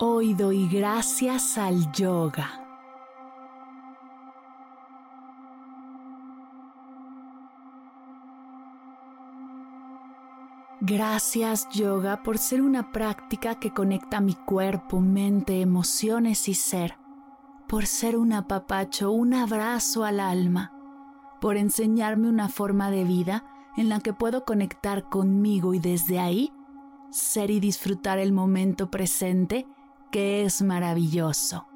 Hoy doy gracias al yoga. Gracias yoga por ser una práctica que conecta mi cuerpo, mente, emociones y ser, por ser un apapacho, un abrazo al alma, por enseñarme una forma de vida en la que puedo conectar conmigo y desde ahí ser y disfrutar el momento presente que es maravilloso.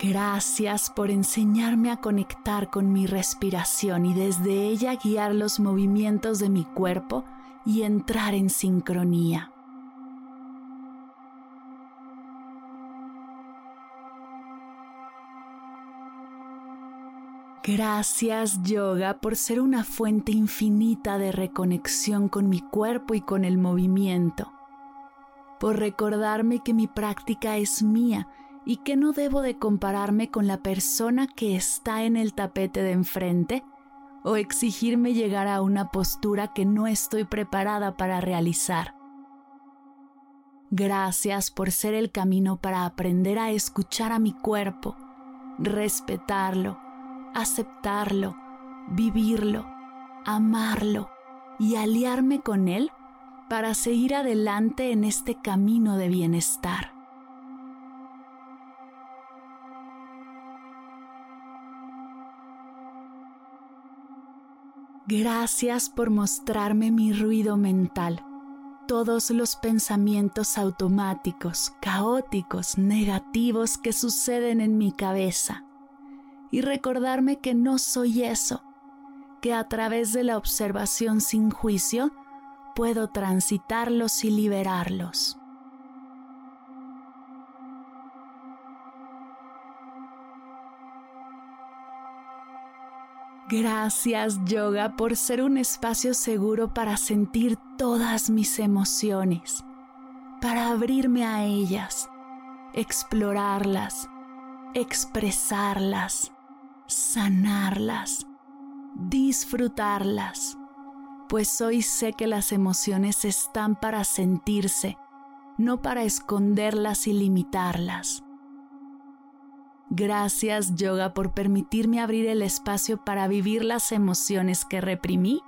Gracias por enseñarme a conectar con mi respiración y desde ella guiar los movimientos de mi cuerpo y entrar en sincronía. Gracias yoga por ser una fuente infinita de reconexión con mi cuerpo y con el movimiento, por recordarme que mi práctica es mía y que no debo de compararme con la persona que está en el tapete de enfrente o exigirme llegar a una postura que no estoy preparada para realizar. Gracias por ser el camino para aprender a escuchar a mi cuerpo, respetarlo, aceptarlo, vivirlo, amarlo y aliarme con Él para seguir adelante en este camino de bienestar. Gracias por mostrarme mi ruido mental, todos los pensamientos automáticos, caóticos, negativos que suceden en mi cabeza y recordarme que no soy eso, que a través de la observación sin juicio puedo transitarlos y liberarlos. Gracias yoga por ser un espacio seguro para sentir todas mis emociones, para abrirme a ellas, explorarlas, expresarlas sanarlas, disfrutarlas, pues hoy sé que las emociones están para sentirse, no para esconderlas y limitarlas. Gracias yoga por permitirme abrir el espacio para vivir las emociones que reprimí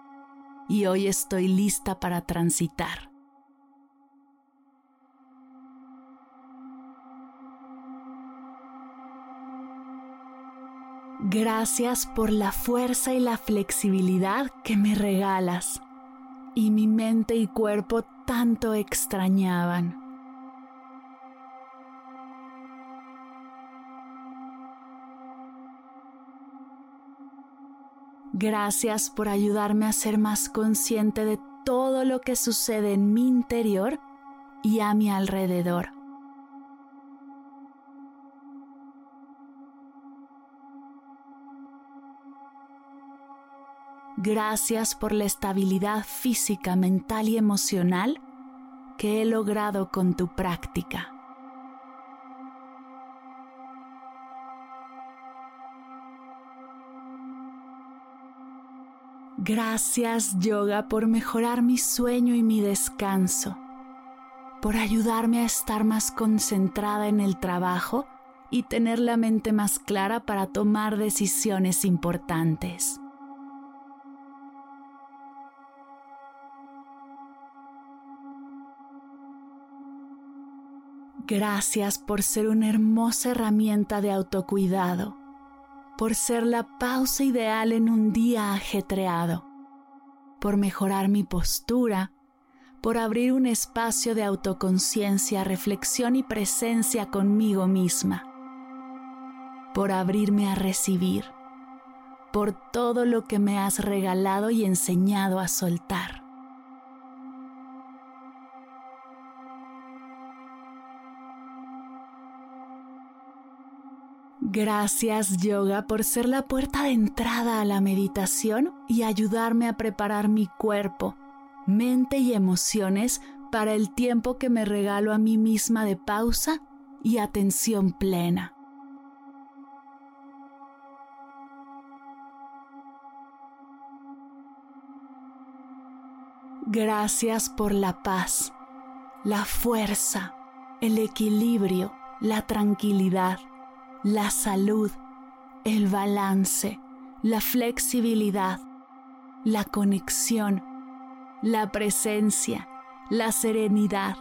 y hoy estoy lista para transitar. Gracias por la fuerza y la flexibilidad que me regalas y mi mente y cuerpo tanto extrañaban. Gracias por ayudarme a ser más consciente de todo lo que sucede en mi interior y a mi alrededor. Gracias por la estabilidad física, mental y emocional que he logrado con tu práctica. Gracias yoga por mejorar mi sueño y mi descanso, por ayudarme a estar más concentrada en el trabajo y tener la mente más clara para tomar decisiones importantes. Gracias por ser una hermosa herramienta de autocuidado, por ser la pausa ideal en un día ajetreado, por mejorar mi postura, por abrir un espacio de autoconciencia, reflexión y presencia conmigo misma, por abrirme a recibir, por todo lo que me has regalado y enseñado a soltar. Gracias yoga por ser la puerta de entrada a la meditación y ayudarme a preparar mi cuerpo, mente y emociones para el tiempo que me regalo a mí misma de pausa y atención plena. Gracias por la paz, la fuerza, el equilibrio, la tranquilidad la salud, el balance, la flexibilidad, la conexión, la presencia, la serenidad,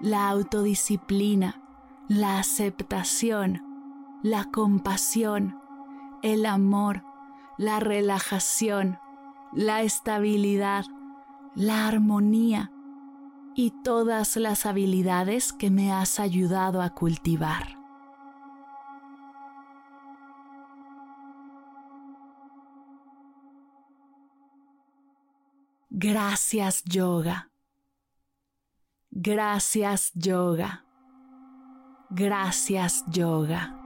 la autodisciplina, la aceptación, la compasión, el amor, la relajación, la estabilidad, la armonía y todas las habilidades que me has ayudado a cultivar. Gracias yoga. Gracias yoga. Gracias yoga.